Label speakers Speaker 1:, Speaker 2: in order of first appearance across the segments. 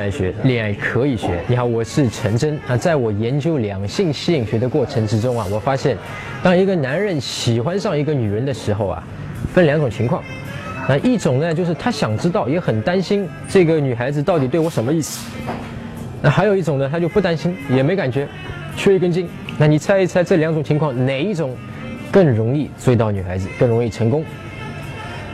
Speaker 1: 恋爱学，恋爱可以学。你好，我是陈真。啊，在我研究两性吸引学的过程之中啊，我发现，当一个男人喜欢上一个女人的时候啊，分两种情况。那一种呢，就是他想知道，也很担心这个女孩子到底对我什么意思。那还有一种呢，他就不担心，也没感觉，缺一根筋。那你猜一猜，这两种情况哪一种更容易追到女孩子，更容易成功？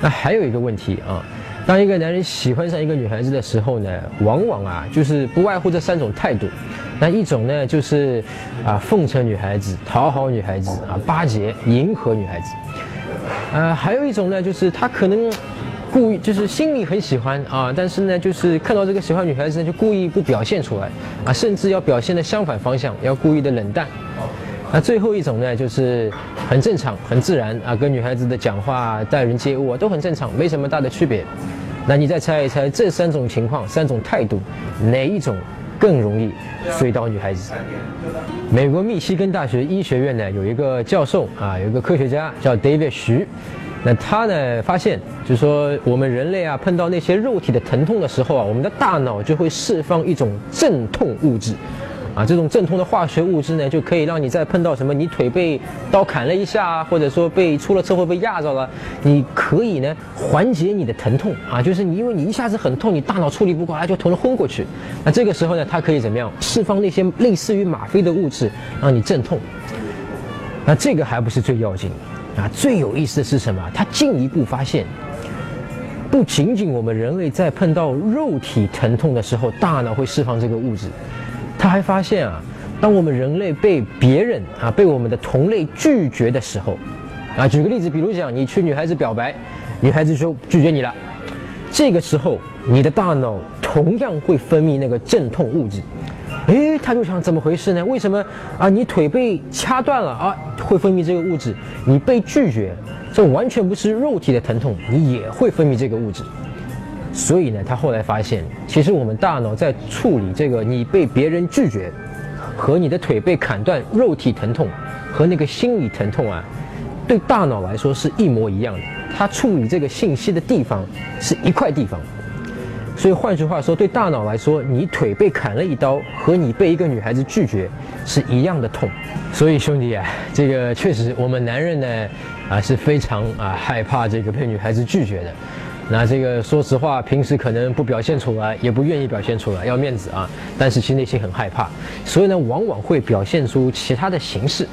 Speaker 1: 那还有一个问题啊，当一个男人喜欢上一个女孩子的时候呢，往往啊就是不外乎这三种态度。那一种呢就是啊奉承女孩子、讨好女孩子啊巴结、迎合女孩子。呃，还有一种呢就是他可能故意就是心里很喜欢啊，但是呢就是看到这个喜欢女孩子呢就故意不表现出来啊，甚至要表现的相反方向，要故意的冷淡。那最后一种呢，就是很正常、很自然啊，跟女孩子的讲话、待人接物啊都很正常，没什么大的区别。那你再猜一猜，这三种情况、三种态度，哪一种更容易追到女孩子？美国密西根大学医学院呢有一个教授啊，有一个科学家叫 David 徐，那他呢发现，就是说我们人类啊碰到那些肉体的疼痛的时候啊，我们的大脑就会释放一种镇痛物质。啊，这种镇痛的化学物质呢，就可以让你在碰到什么你腿被刀砍了一下，或者说被出了车祸被压着了，你可以呢缓解你的疼痛啊，就是你因为你一下子很痛，你大脑处理不过来就疼得昏过去。那这个时候呢，它可以怎么样释放那些类似于吗啡的物质，让你镇痛。那这个还不是最要紧啊，最有意思的是什么？他进一步发现，不仅仅我们人类在碰到肉体疼痛的时候，大脑会释放这个物质。他还发现啊，当我们人类被别人啊被我们的同类拒绝的时候，啊，举个例子，比如讲你去女孩子表白，女孩子说拒绝你了，这个时候你的大脑同样会分泌那个镇痛物质，诶，他就想怎么回事呢？为什么啊你腿被掐断了啊会分泌这个物质，你被拒绝，这完全不是肉体的疼痛，你也会分泌这个物质。所以呢，他后来发现，其实我们大脑在处理这个你被别人拒绝，和你的腿被砍断肉体疼痛，和那个心理疼痛啊，对大脑来说是一模一样的。它处理这个信息的地方是一块地方。所以换句话说，对大脑来说，你腿被砍了一刀，和你被一个女孩子拒绝是一样的痛。所以兄弟啊，这个确实我们男人呢啊是非常啊害怕这个被女孩子拒绝的。那这个说实话，平时可能不表现出来，也不愿意表现出来，要面子啊。但是其实内心很害怕，所以呢，往往会表现出其他的形式。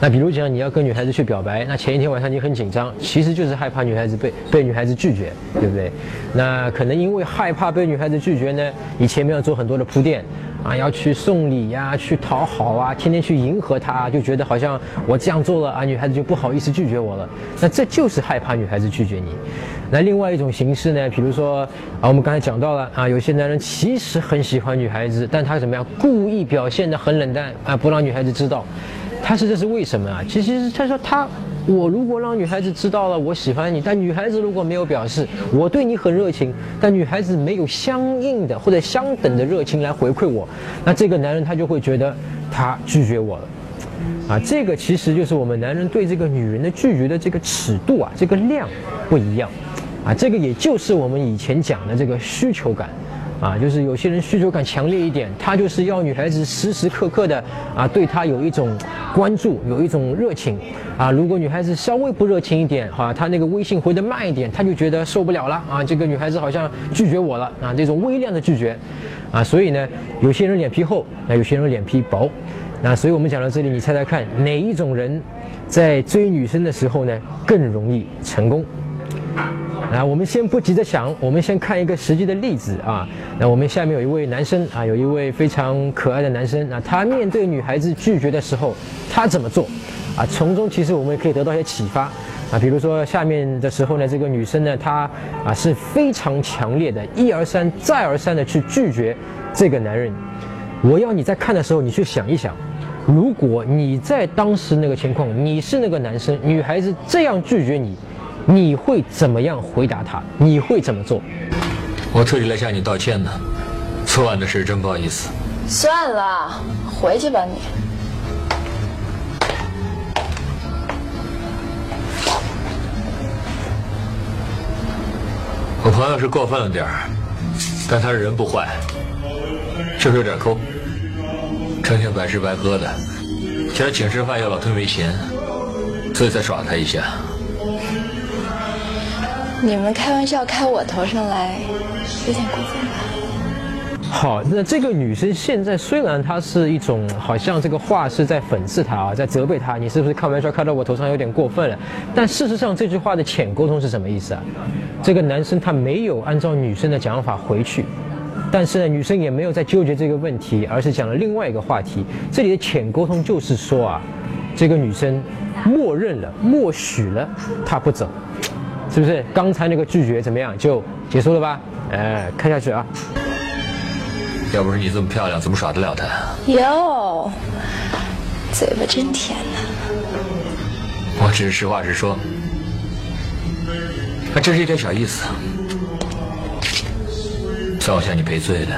Speaker 1: 那比如讲，你要跟女孩子去表白，那前一天晚上你很紧张，其实就是害怕女孩子被被女孩子拒绝，对不对？那可能因为害怕被女孩子拒绝呢，你前面要做很多的铺垫。啊，要去送礼呀，去讨好啊，天天去迎合她，就觉得好像我这样做了啊，女孩子就不好意思拒绝我了。那这就是害怕女孩子拒绝你。那另外一种形式呢，比如说啊，我们刚才讲到了啊，有些男人其实很喜欢女孩子，但他怎么样，故意表现得很冷淡啊，不让女孩子知道。他是这是为什么啊？其实他说他。我如果让女孩子知道了我喜欢你，但女孩子如果没有表示我对你很热情，但女孩子没有相应的或者相等的热情来回馈我，那这个男人他就会觉得他拒绝我了，啊，这个其实就是我们男人对这个女人的拒绝的这个尺度啊，这个量不一样，啊，这个也就是我们以前讲的这个需求感。啊，就是有些人需求感强烈一点，他就是要女孩子时时刻刻的啊，对他有一种关注，有一种热情啊。如果女孩子稍微不热情一点，哈，他那个微信回的慢一点，他就觉得受不了了啊。这个女孩子好像拒绝我了啊，这种微量的拒绝啊。所以呢，有些人脸皮厚，那有些人脸皮薄。那所以我们讲到这里，你猜猜看，哪一种人在追女生的时候呢，更容易成功？啊，我们先不急着想，我们先看一个实际的例子啊。那我们下面有一位男生啊，有一位非常可爱的男生啊，他面对女孩子拒绝的时候，他怎么做？啊，从中其实我们也可以得到一些启发啊。比如说下面的时候呢，这个女生呢，她啊是非常强烈的，一而三再而三的去拒绝这个男人。我要你在看的时候，你去想一想，如果你在当时那个情况，你是那个男生，女孩子这样拒绝你。你会怎么样回答他？你会怎么做？
Speaker 2: 我特地来向你道歉的，昨晚的事真不好意思。
Speaker 3: 算了，回去吧你。
Speaker 2: 我朋友是过分了点儿，但他人不坏。就是有点抠，成天白吃白喝的，现在请吃饭又老推没钱，所以才耍他一下。
Speaker 3: 你们开玩笑开我头上来，有点过分吧？
Speaker 1: 好，那这个女生现在虽然她是一种好像这个话是在讽刺她啊，在责备她，你是不是开玩笑开到我头上有点过分了？但事实上这句话的浅沟通是什么意思啊？这个男生他没有按照女生的讲法回去，但是呢，女生也没有在纠结这个问题，而是讲了另外一个话题。这里的浅沟通就是说啊，这个女生默认了、默许了他不走，是不是？刚才那个拒绝怎么样就结束了吧？哎，看下去啊。
Speaker 2: 要不是你这么漂亮，怎么耍得了他？
Speaker 3: 哟，嘴巴真甜呐！
Speaker 2: 我只是实话实说，还真是一点小意思。算我向你赔罪的，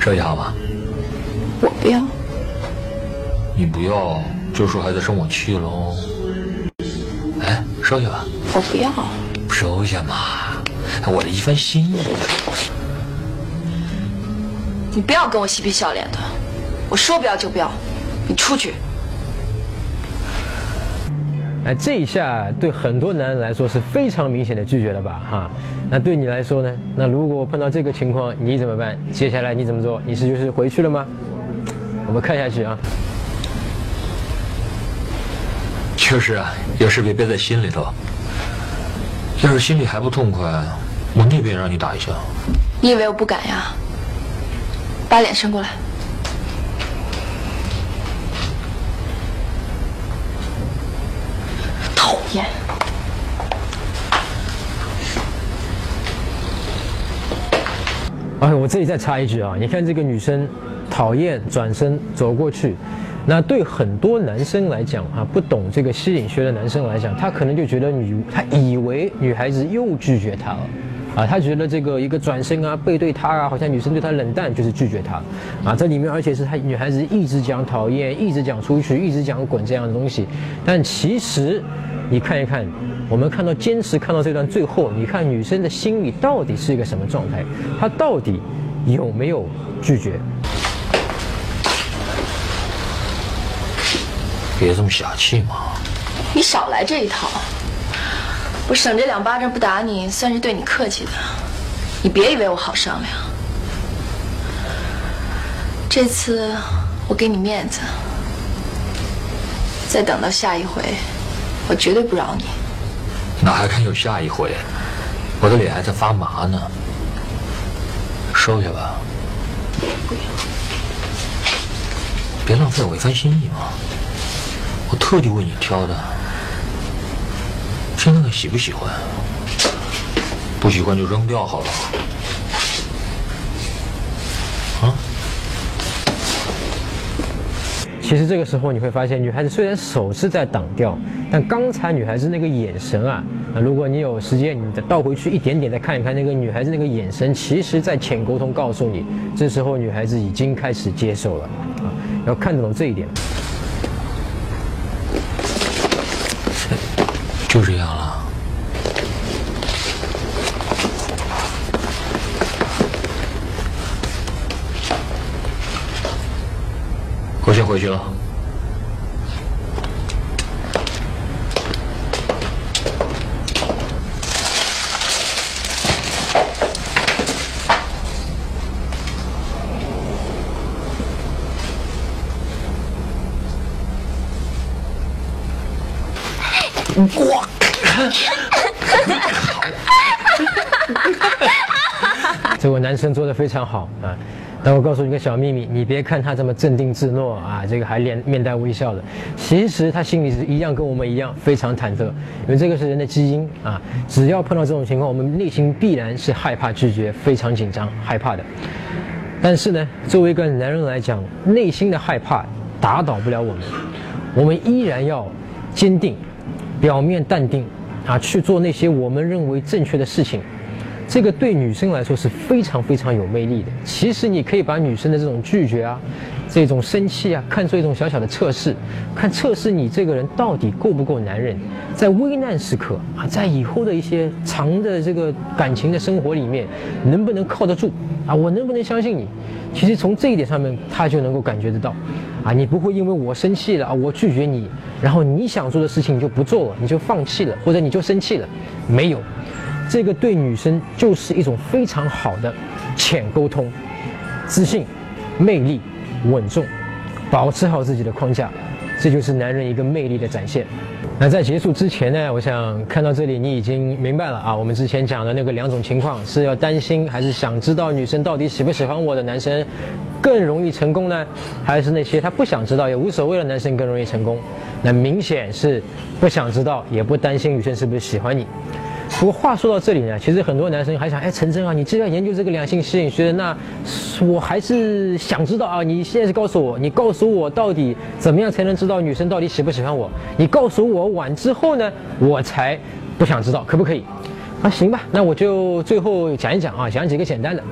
Speaker 2: 收下好吗？
Speaker 3: 我不要。
Speaker 2: 你不要，就说孩子生我气喽。哎，收下吧。
Speaker 3: 我不要。
Speaker 2: 收下嘛，我的一番心意。
Speaker 3: 你不要跟我嬉皮笑脸的，我说不要就不要，你出去。
Speaker 1: 哎，这一下对很多男人来说是非常明显的拒绝了吧？哈，那对你来说呢？那如果碰到这个情况，你怎么办？接下来你怎么做？你是就是回去了吗？我们看下去啊。
Speaker 2: 就是啊，有事别憋在心里头。要是心里还不痛快，我那边让你打一下。
Speaker 3: 你以为我不敢呀？把脸伸过来，讨厌！
Speaker 1: 哎，我这里再插一句啊，你看这个女生讨厌，转身走过去，那对很多男生来讲啊，不懂这个吸引学的男生来讲，他可能就觉得女，他以为女孩子又拒绝他了。啊，他觉得这个一个转身啊，背对他啊，好像女生对他冷淡就是拒绝他，啊，这里面而且是他女孩子一直讲讨厌，一直讲出去，一直讲滚这样的东西，但其实你看一看，我们看到坚持看到这段最后，你看女生的心里到底是一个什么状态？她到底有没有拒绝？
Speaker 2: 别这么小气嘛！
Speaker 3: 你少来这一套。我省这两巴掌不打你，算是对你客气的。你别以为我好商量，这次我给你面子，再等到下一回，我绝对不饶你。
Speaker 2: 哪还看有下一回？我的脸还在发麻呢。收下吧。
Speaker 3: 不要。
Speaker 2: 别浪费我一番心意嘛！特地为你挑的。先看看喜不喜欢，不喜欢就扔掉好了。啊？
Speaker 1: 其实这个时候你会发现，女孩子虽然手是在挡掉，但刚才女孩子那个眼神啊，如果你有时间，你再倒回去一点点，再看一看那个女孩子那个眼神，其实在浅沟通告诉你，这时候女孩子已经开始接受了，啊，要看懂这一点。
Speaker 2: 回去了。
Speaker 1: 哇！这位男生做的非常好啊！但我告诉你个小秘密，你别看他这么镇定自若啊，这个还脸面带微笑的，其实他心里是一样跟我们一样非常忐忑，因为这个是人的基因啊。只要碰到这种情况，我们内心必然是害怕拒绝，非常紧张害怕的。但是呢，作为一个男人来讲，内心的害怕打倒不了我们，我们依然要坚定。表面淡定，啊，去做那些我们认为正确的事情，这个对女生来说是非常非常有魅力的。其实你可以把女生的这种拒绝啊，这种生气啊，看作一种小小的测试，看测试你这个人到底够不够男人，在危难时刻啊，在以后的一些长的这个感情的生活里面，能不能靠得住啊？我能不能相信你？其实从这一点上面，他就能够感觉得到，啊，你不会因为我生气了啊，我拒绝你，然后你想做的事情你就不做了，你就放弃了，或者你就生气了，没有，这个对女生就是一种非常好的浅沟通，自信，魅力。稳重，保持好自己的框架，这就是男人一个魅力的展现。那在结束之前呢，我想看到这里，你已经明白了啊。我们之前讲的那个两种情况，是要担心还是想知道女生到底喜不喜欢我的男生更容易成功呢？还是那些他不想知道也无所谓的男生更容易成功？那明显是不想知道也不担心女生是不是喜欢你。不过话说到这里呢，其实很多男生还想，哎，陈真啊，你既然研究这个两性吸引学，那我还是想知道啊，你现在是告诉我，你告诉我到底怎么样才能知道女生到底喜不喜欢我？你告诉我晚之后呢，我才不想知道，可不可以？啊，行吧，那我就最后讲一讲啊，讲几个简单的。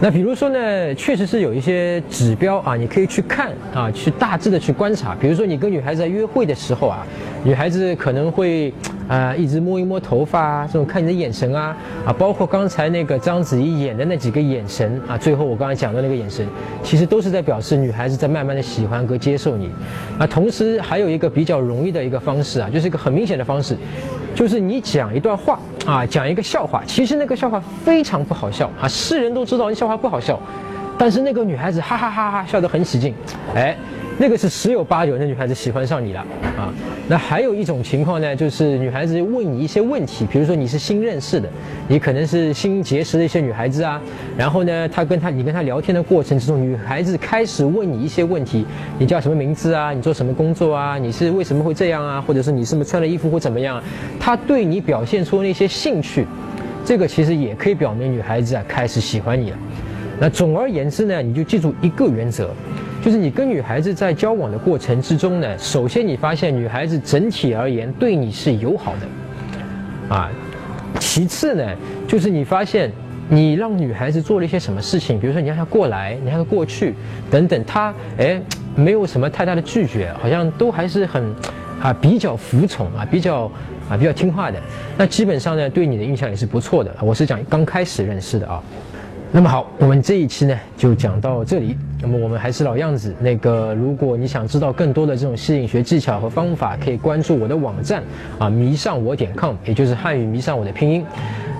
Speaker 1: 那比如说呢，确实是有一些指标啊，你可以去看啊，去大致的去观察。比如说你跟女孩子在约会的时候啊，女孩子可能会啊一直摸一摸头发啊，这种看你的眼神啊啊，包括刚才那个章子怡演的那几个眼神啊，最后我刚才讲的那个眼神，其实都是在表示女孩子在慢慢的喜欢和接受你。啊，同时还有一个比较容易的一个方式啊，就是一个很明显的方式。就是你讲一段话啊，讲一个笑话，其实那个笑话非常不好笑啊，世人都知道那笑话不好笑，但是那个女孩子哈哈哈哈笑得很起劲，哎。那个是十有八九，那女孩子喜欢上你了啊。那还有一种情况呢，就是女孩子问你一些问题，比如说你是新认识的，你可能是新结识的一些女孩子啊。然后呢，她跟她你跟她聊天的过程之中，女孩子开始问你一些问题，你叫什么名字啊？你做什么工作啊？你是为什么会这样啊？或者是你是不是穿的衣服或怎么样？她对你表现出那些兴趣，这个其实也可以表明女孩子啊开始喜欢你了。那总而言之呢，你就记住一个原则。就是你跟女孩子在交往的过程之中呢，首先你发现女孩子整体而言对你是友好的，啊，其次呢，就是你发现你让女孩子做了一些什么事情，比如说你让她过来，你让她过去，等等，她哎没有什么太大的拒绝，好像都还是很啊比较服从啊，比较啊比较听话的，那基本上呢对你的印象也是不错的。我是讲刚开始认识的啊。那么好，我们这一期呢就讲到这里。那么我们还是老样子，那个如果你想知道更多的这种吸引学技巧和方法，可以关注我的网站啊，迷上我点 com，也就是汉语迷上我的拼音。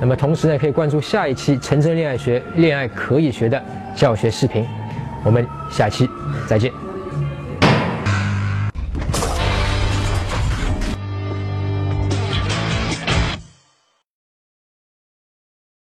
Speaker 1: 那么同时呢，可以关注下一期陈真恋爱学，恋爱可以学的教学视频。我们下期再见。